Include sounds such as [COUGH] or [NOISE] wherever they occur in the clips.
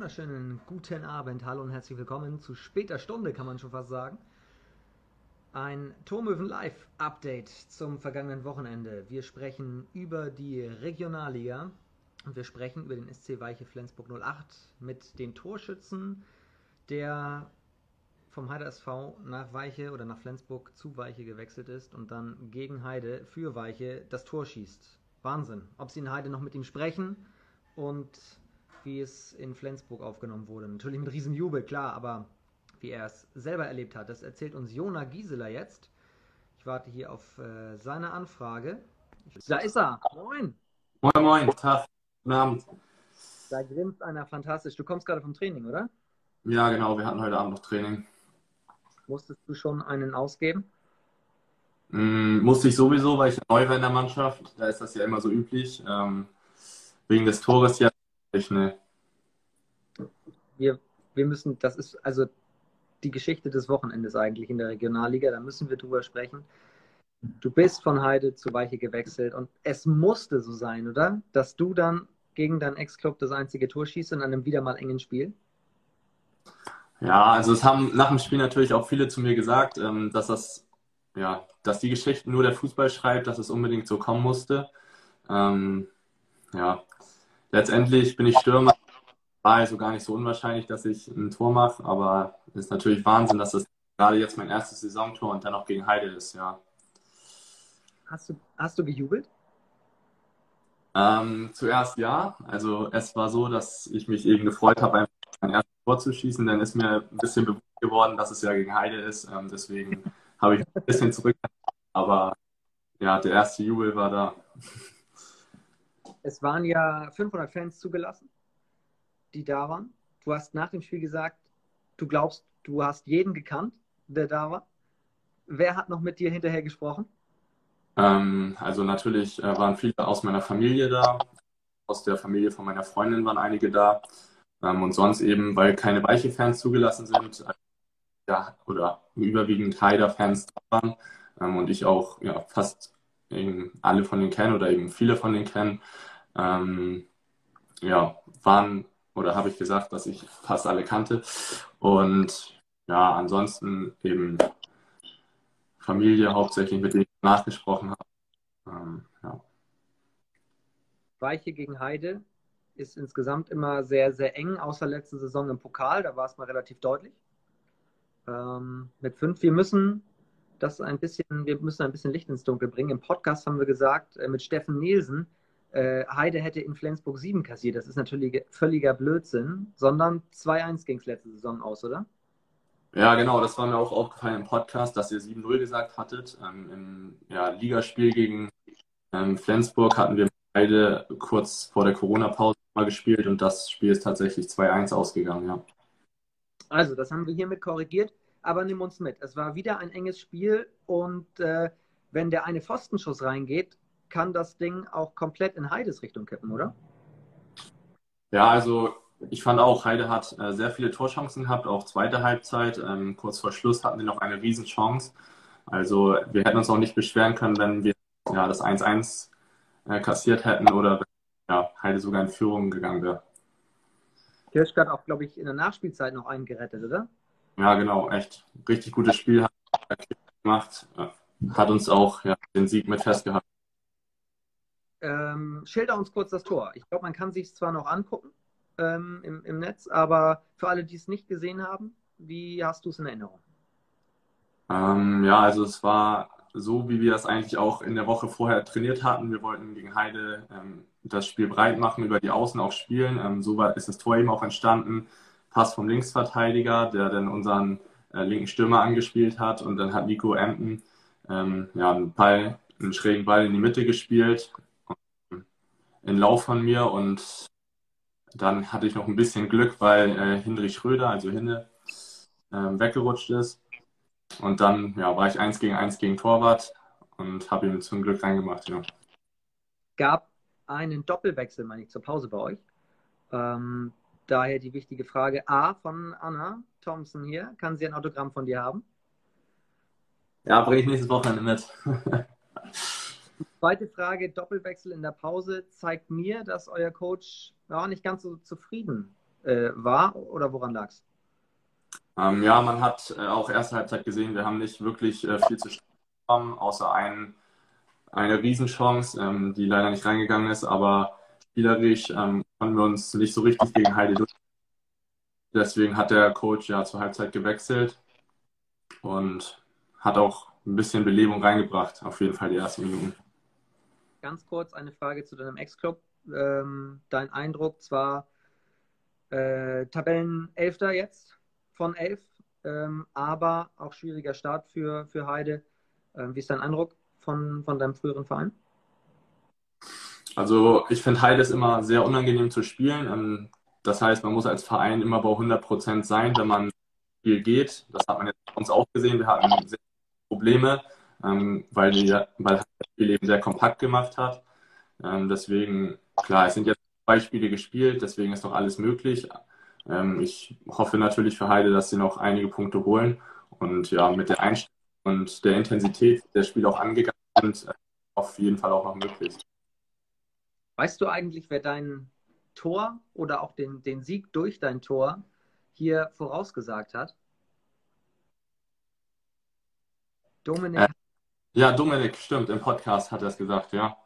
Wunderschönen guten Abend, hallo und herzlich willkommen zu später Stunde, kann man schon fast sagen. Ein Turmöwen Live Update zum vergangenen Wochenende. Wir sprechen über die Regionalliga und wir sprechen über den SC Weiche Flensburg 08 mit den Torschützen, der vom Heide SV nach Weiche oder nach Flensburg zu Weiche gewechselt ist und dann gegen Heide für Weiche das Tor schießt. Wahnsinn. Ob sie in Heide noch mit ihm sprechen und wie es in Flensburg aufgenommen wurde. Natürlich mit Riesenjubel, klar, aber wie er es selber erlebt hat, das erzählt uns Jona Gieseler jetzt. Ich warte hier auf äh, seine Anfrage. Da ist er. Moin. Moin, moin. Tag. Guten Abend. Da grinst einer fantastisch. Du kommst gerade vom Training, oder? Ja, genau. Wir hatten heute Abend noch Training. Musstest du schon einen ausgeben? Mm, musste ich sowieso, weil ich neu war in der Mannschaft. Da ist das ja immer so üblich. Ähm, wegen des Tores ja ne. Wir, wir müssen, das ist also die Geschichte des Wochenendes eigentlich in der Regionalliga, da müssen wir drüber sprechen. Du bist von Heide zu Weiche gewechselt und es musste so sein, oder? Dass du dann gegen deinen Ex-Club das einzige Tor schießt in einem wieder mal engen Spiel? Ja, also es haben nach dem Spiel natürlich auch viele zu mir gesagt, ähm, dass das, ja, dass die Geschichten nur der Fußball schreibt, dass es unbedingt so kommen musste. Ähm, ja, letztendlich bin ich Stürmer. War also gar nicht so unwahrscheinlich, dass ich ein Tor mache, aber es ist natürlich Wahnsinn, dass das gerade jetzt mein erstes Saisontor und dann auch gegen Heide ist, ja. Hast du, hast du gejubelt? Ähm, zuerst ja. Also es war so, dass ich mich eben gefreut habe, einfach mein erstes Tor zu schießen. Dann ist mir ein bisschen bewusst geworden, dass es ja gegen Heide ist. Ähm, deswegen [LAUGHS] habe ich ein bisschen zurück. Aber ja, der erste Jubel war da. Es waren ja 500 Fans zugelassen, die da waren. Du hast nach dem Spiel gesagt, du glaubst, du hast jeden gekannt, der da war. Wer hat noch mit dir hinterher gesprochen? Ähm, also natürlich äh, waren viele aus meiner Familie da. Aus der Familie von meiner Freundin waren einige da. Ähm, und sonst eben, weil keine weiche Fans zugelassen sind, äh, ja, oder überwiegend Haider-Fans da waren ähm, und ich auch ja, fast alle von denen kenne oder eben viele von denen kennen, ähm, ja, waren oder habe ich gesagt, dass ich fast alle kannte. Und ja, ansonsten eben Familie hauptsächlich, mit denen ich nachgesprochen habe. Ähm, ja. Weiche gegen Heide ist insgesamt immer sehr, sehr eng, außer letzte Saison im Pokal, da war es mal relativ deutlich. Ähm, mit fünf, wir müssen das ein bisschen, wir müssen ein bisschen Licht ins Dunkel bringen. Im Podcast haben wir gesagt, äh, mit Steffen Nielsen, äh, Heide hätte in Flensburg 7 kassiert. Das ist natürlich völliger Blödsinn, sondern 2-1 ging es letzte Saison aus, oder? Ja, genau, das war mir auch aufgefallen im Podcast, dass ihr 7-0 gesagt hattet. Ähm, Im ja, Ligaspiel gegen ähm, Flensburg hatten wir beide kurz vor der Corona-Pause mal gespielt und das Spiel ist tatsächlich 2-1 ausgegangen, ja. Also, das haben wir hiermit korrigiert, aber nimm uns mit. Es war wieder ein enges Spiel und äh, wenn der eine Pfostenschuss reingeht, kann das Ding auch komplett in Heides Richtung kippen, oder? Ja, also ich fand auch, Heide hat äh, sehr viele Torchancen gehabt, auch zweite Halbzeit. Ähm, kurz vor Schluss hatten wir noch eine Riesenchance. Also wir hätten uns auch nicht beschweren können, wenn wir ja, das 1-1 äh, kassiert hätten oder wenn ja, Heide sogar in Führung gegangen wäre. Kirschke hat auch, glaube ich, in der Nachspielzeit noch einen gerettet, oder? Ja, genau, echt. Richtig gutes Spiel hat gemacht. Hat uns auch ja, den Sieg mit festgehalten. Ähm, schilder uns kurz das Tor. Ich glaube, man kann sich es zwar noch angucken ähm, im, im Netz, aber für alle, die es nicht gesehen haben, wie hast du es in Erinnerung? Ähm, ja, also es war so, wie wir das eigentlich auch in der Woche vorher trainiert hatten. Wir wollten gegen Heide ähm, das Spiel breit machen, über die Außen auch spielen. Ähm, so war, ist das Tor eben auch entstanden. Pass vom Linksverteidiger, der dann unseren äh, linken Stürmer angespielt hat. Und dann hat Nico Emden ähm, ja, einen Ball, einen schrägen Ball in die Mitte gespielt in Lauf von mir und dann hatte ich noch ein bisschen Glück, weil äh, Hindrich Schröder, also Hinde, äh, weggerutscht ist. Und dann ja, war ich eins gegen eins gegen Torwart und habe ihm zum Glück reingemacht. Ja. Gab einen Doppelwechsel, meine ich, zur Pause bei euch. Ähm, daher die wichtige Frage A von Anna Thompson hier. Kann sie ein Autogramm von dir haben? Ja, bringe ich nächstes Wochenende mit. [LAUGHS] Zweite Frage, Doppelwechsel in der Pause zeigt mir, dass euer Coach ja, nicht ganz so zufrieden äh, war oder woran lag es? Ähm, ja, man hat äh, auch erste Halbzeit gesehen, wir haben nicht wirklich äh, viel zu bekommen, außer ein, eine Riesenchance, ähm, die leider nicht reingegangen ist, aber spielerisch ähm, konnten wir uns nicht so richtig gegen Heide durch. Deswegen hat der Coach ja zur Halbzeit gewechselt und hat auch ein bisschen Belebung reingebracht, auf jeden Fall die ersten Minuten. Ganz kurz eine Frage zu deinem Ex-Club. Ähm, dein Eindruck zwar äh, Tabellenelfter jetzt von elf, ähm, aber auch schwieriger Start für, für Heide. Ähm, wie ist dein Eindruck von, von deinem früheren Verein? Also ich finde Heide ist immer sehr unangenehm zu spielen. Ähm, das heißt, man muss als Verein immer bei 100 Prozent sein, wenn man Spiel geht. Das hat man jetzt bei uns auch gesehen. Wir hatten sehr Probleme, ähm, weil, die, weil das Spiel eben sehr kompakt gemacht hat. Ähm, deswegen, klar, es sind jetzt zwei Spiele gespielt, deswegen ist noch alles möglich. Ich hoffe natürlich für Heide, dass sie noch einige Punkte holen und ja, mit der Einstellung und der Intensität der Spiele auch angegangen sind, auf jeden Fall auch noch möglich. Weißt du eigentlich, wer dein Tor oder auch den, den Sieg durch dein Tor hier vorausgesagt hat? Dominik. Äh, ja, Dominik, stimmt. Im Podcast hat er es gesagt, ja.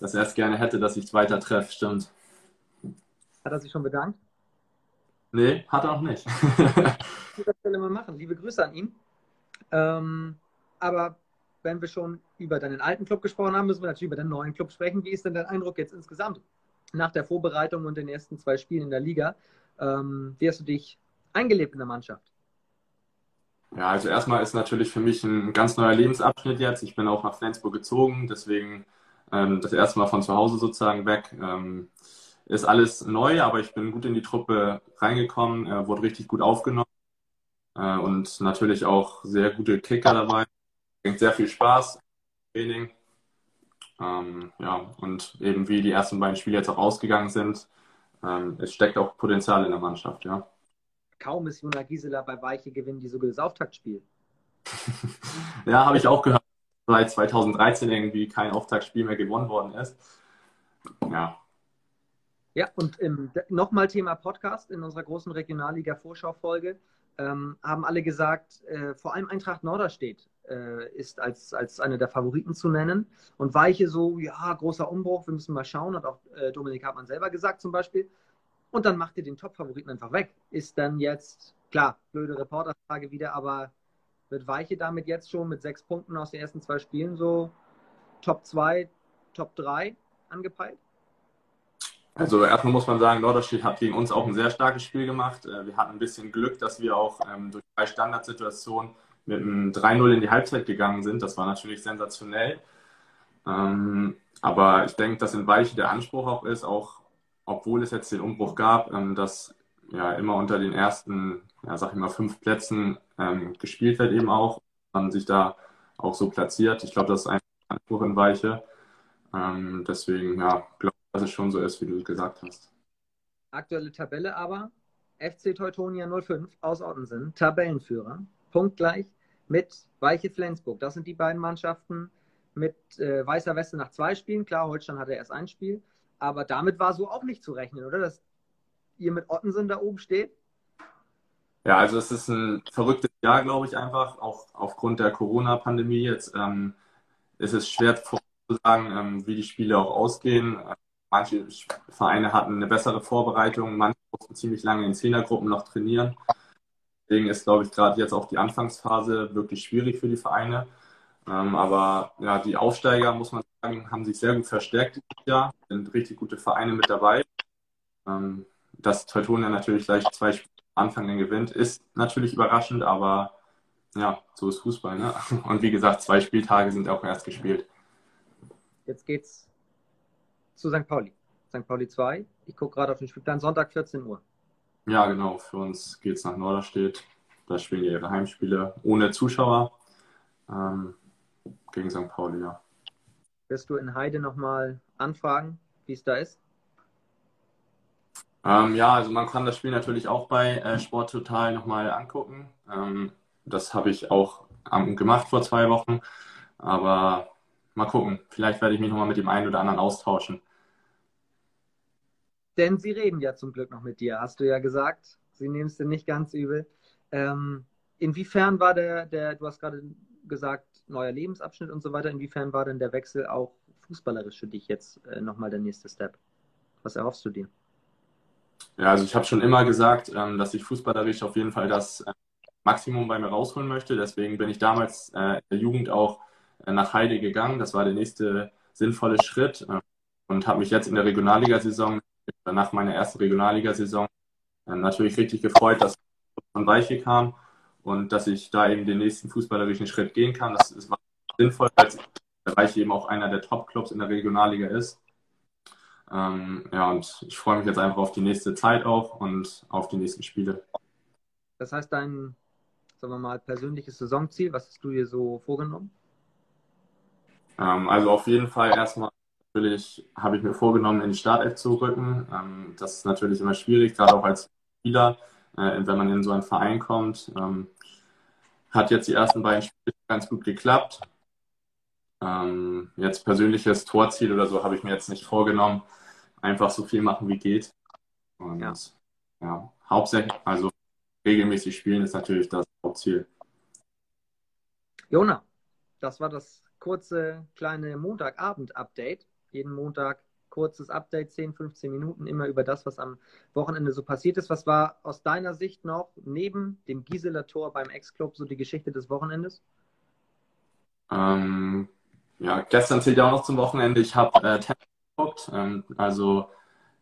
Dass er es gerne hätte, dass ich es weiter treffe, stimmt. Hat er sich schon bedankt? Nee, hat er auch nicht. [LAUGHS] das Stelle mal machen. Liebe Grüße an ihn. Ähm, aber wenn wir schon über deinen alten Club gesprochen haben, müssen wir natürlich über den neuen Club sprechen. Wie ist denn dein Eindruck jetzt insgesamt nach der Vorbereitung und den ersten zwei Spielen in der Liga? Ähm, wie hast du dich eingelebt in der Mannschaft? Ja, also erstmal ist natürlich für mich ein ganz neuer Lebensabschnitt jetzt. Ich bin auch nach Flensburg gezogen, deswegen ähm, das erste Mal von zu Hause sozusagen weg. Ähm, ist alles neu, aber ich bin gut in die Truppe reingekommen, äh, wurde richtig gut aufgenommen äh, und natürlich auch sehr gute Kicker dabei. Bringt sehr viel Spaß, Training. Ähm, ja, und eben wie die ersten beiden Spiele jetzt auch ausgegangen sind, ähm, es steckt auch Potenzial in der Mannschaft, ja. Kaum ist Jona Gisela bei Weiche gewinnen, die sogar das Auftaktspiel. [LAUGHS] ja, habe ich auch gehört, seit 2013 irgendwie kein Auftaktspiel mehr gewonnen worden ist. Ja. Ja, und ähm, nochmal Thema Podcast in unserer großen Regionalliga-Vorschau-Folge. Ähm, haben alle gesagt, äh, vor allem Eintracht Norderstedt äh, ist als, als eine der Favoriten zu nennen. Und Weiche so, ja, großer Umbruch, wir müssen mal schauen, hat auch äh, Dominik Hartmann selber gesagt zum Beispiel. Und dann macht ihr den Top-Favoriten einfach weg. Ist dann jetzt, klar, blöde Reporterfrage wieder, aber wird Weiche damit jetzt schon mit sechs Punkten aus den ersten zwei Spielen so Top 2, Top 3 angepeilt? Also erstmal muss man sagen, Norderstedt hat gegen uns auch ein sehr starkes Spiel gemacht. Äh, wir hatten ein bisschen Glück, dass wir auch ähm, durch drei Standardsituationen mit einem 3-0 in die Halbzeit gegangen sind. Das war natürlich sensationell. Ähm, aber ich denke, dass in Weiche der Anspruch auch ist, auch obwohl es jetzt den Umbruch gab, ähm, dass ja immer unter den ersten, ja, sag ich mal, fünf Plätzen ähm, gespielt wird eben auch, man sich da auch so platziert. Ich glaube, das ist ein Anspruch in Weiche. Ähm, deswegen, ja, glaube ich, dass es schon so ist, wie du gesagt hast. Aktuelle Tabelle aber, FC Teutonia 05 aus Ottensen, Tabellenführer, punktgleich mit Weiche Flensburg. Das sind die beiden Mannschaften mit äh, Weißer Weste nach zwei Spielen. Klar, Holstein hatte erst ein Spiel. Aber damit war so auch nicht zu rechnen, oder? Dass ihr mit Ottensen da oben steht? Ja, also es ist ein verrücktes Jahr, glaube ich, einfach. Auch aufgrund der Corona-Pandemie jetzt ähm, ist es schwer vorzusagen, ähm, wie die Spiele auch ausgehen. Manche Vereine hatten eine bessere Vorbereitung, manche mussten ziemlich lange in Zehnergruppen noch trainieren. Deswegen ist, glaube ich, gerade jetzt auch die Anfangsphase wirklich schwierig für die Vereine. Ähm, aber ja, die Aufsteiger, muss man sagen, haben sich sehr gut verstärkt Jahr. Sind richtig gute Vereine mit dabei. Ähm, dass Teutonia natürlich gleich zwei Spiele am Anfang den gewinnt, ist natürlich überraschend, aber ja, so ist Fußball. Ne? [LAUGHS] Und wie gesagt, zwei Spieltage sind auch erst gespielt. Jetzt geht's zu St. Pauli. St. Pauli 2. Ich gucke gerade auf den Spielplan. Sonntag 14 Uhr. Ja, genau. Für uns geht es nach Norderstedt. Da spielen die ihre Heimspiele ohne Zuschauer ähm, gegen St. Pauli, ja. Wirst du in Heide nochmal anfragen, wie es da ist? Ähm, ja, also man kann das Spiel natürlich auch bei äh, Sport Total nochmal angucken. Ähm, das habe ich auch ähm, gemacht vor zwei Wochen. Aber mal gucken. Vielleicht werde ich mich nochmal mit dem einen oder anderen austauschen. Denn sie reden ja zum Glück noch mit dir, hast du ja gesagt. Sie nehmen es dir nicht ganz übel. Ähm, inwiefern war der, der, du hast gerade gesagt, neuer Lebensabschnitt und so weiter, inwiefern war denn der Wechsel auch fußballerisch für dich jetzt äh, nochmal der nächste Step? Was erhoffst du dir? Ja, also ich habe schon immer gesagt, ähm, dass ich fußballerisch auf jeden Fall das äh, Maximum bei mir rausholen möchte. Deswegen bin ich damals äh, in der Jugend auch äh, nach Heide gegangen. Das war der nächste sinnvolle Schritt äh, und habe mich jetzt in der Regionalligasaison, nach meiner ersten Regionalligasaison, äh, natürlich richtig gefreut, dass von Weiche kam und dass ich da eben den nächsten fußballerischen Schritt gehen kann. Das ist sinnvoll, weil Weiche eben auch einer der Top-Clubs in der Regionalliga ist. Ähm, ja, und ich freue mich jetzt einfach auf die nächste Zeit auch und auf die nächsten Spiele. Das heißt, dein, sagen wir mal, persönliches Saisonziel, was hast du dir so vorgenommen? Ähm, also auf jeden Fall erstmal natürlich habe ich mir vorgenommen, in die Startelf zu rücken. Ähm, das ist natürlich immer schwierig, gerade auch als Spieler, äh, wenn man in so einen Verein kommt. Ähm, hat jetzt die ersten beiden Spiele ganz gut geklappt. Ähm, jetzt persönliches Torziel oder so habe ich mir jetzt nicht vorgenommen. Einfach so viel machen, wie geht. Und ja, ja hauptsächlich, also regelmäßig spielen ist natürlich das Hauptziel. Jona, das war das kurze kleine Montagabend-Update. Jeden Montag kurzes Update, 10, 15 Minuten, immer über das, was am Wochenende so passiert ist. Was war aus deiner Sicht noch neben dem Gisela Tor beim Ex-Club so die Geschichte des Wochenendes? Ähm, ja, gestern zählt ja auch noch zum Wochenende. Ich habe äh, Tennis geguckt. Ähm, also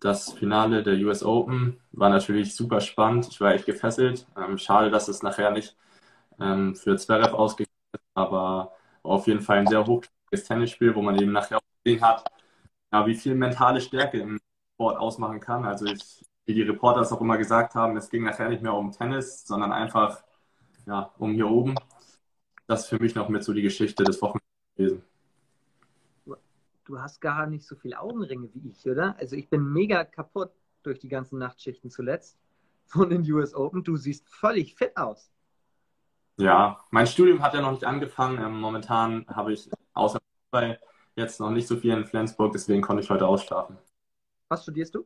das Finale der US Open war natürlich super spannend. Ich war echt gefesselt. Ähm, schade, dass es nachher nicht ähm, für Zverev ausgegangen ist, aber auf jeden Fall ein sehr hochklassiges Tennisspiel, wo man eben nachher auch gesehen hat, ja, wie viel mentale Stärke im Sport ausmachen kann. Also ich, wie die Reporter es auch immer gesagt haben, es ging nachher nicht mehr um Tennis, sondern einfach ja, um hier oben. Das ist für mich noch mit so die Geschichte des Wochenendes gewesen du hast gar nicht so viele Augenringe wie ich, oder? Also ich bin mega kaputt durch die ganzen Nachtschichten zuletzt von den US Open. Du siehst völlig fit aus. Ja, mein Studium hat ja noch nicht angefangen. Ähm, momentan habe ich außer bei jetzt noch nicht so viel in Flensburg, deswegen konnte ich heute ausschlafen. Was studierst du?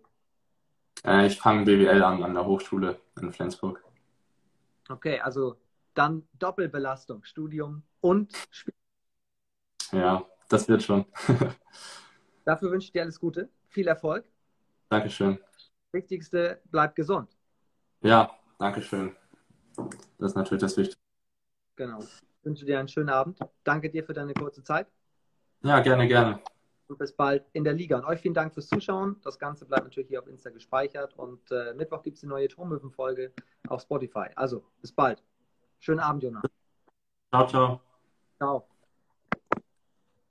Äh, ich fange BWL an an der Hochschule in Flensburg. Okay, also dann Doppelbelastung, Studium und Spiel. Ja, das wird schon. [LAUGHS] Dafür wünsche ich dir alles Gute, viel Erfolg. Dankeschön. Wichtigste, bleib gesund. Ja, Dankeschön. Das ist natürlich das Wichtigste. Genau. Ich wünsche dir einen schönen Abend. Danke dir für deine kurze Zeit. Ja, gerne, gerne. Und bis bald in der Liga. Und euch vielen Dank fürs Zuschauen. Das Ganze bleibt natürlich hier auf Insta gespeichert. Und äh, Mittwoch gibt es die neue Turmhöfen-Folge auf Spotify. Also, bis bald. Schönen Abend, Jonas. Ciao, ciao. Ciao.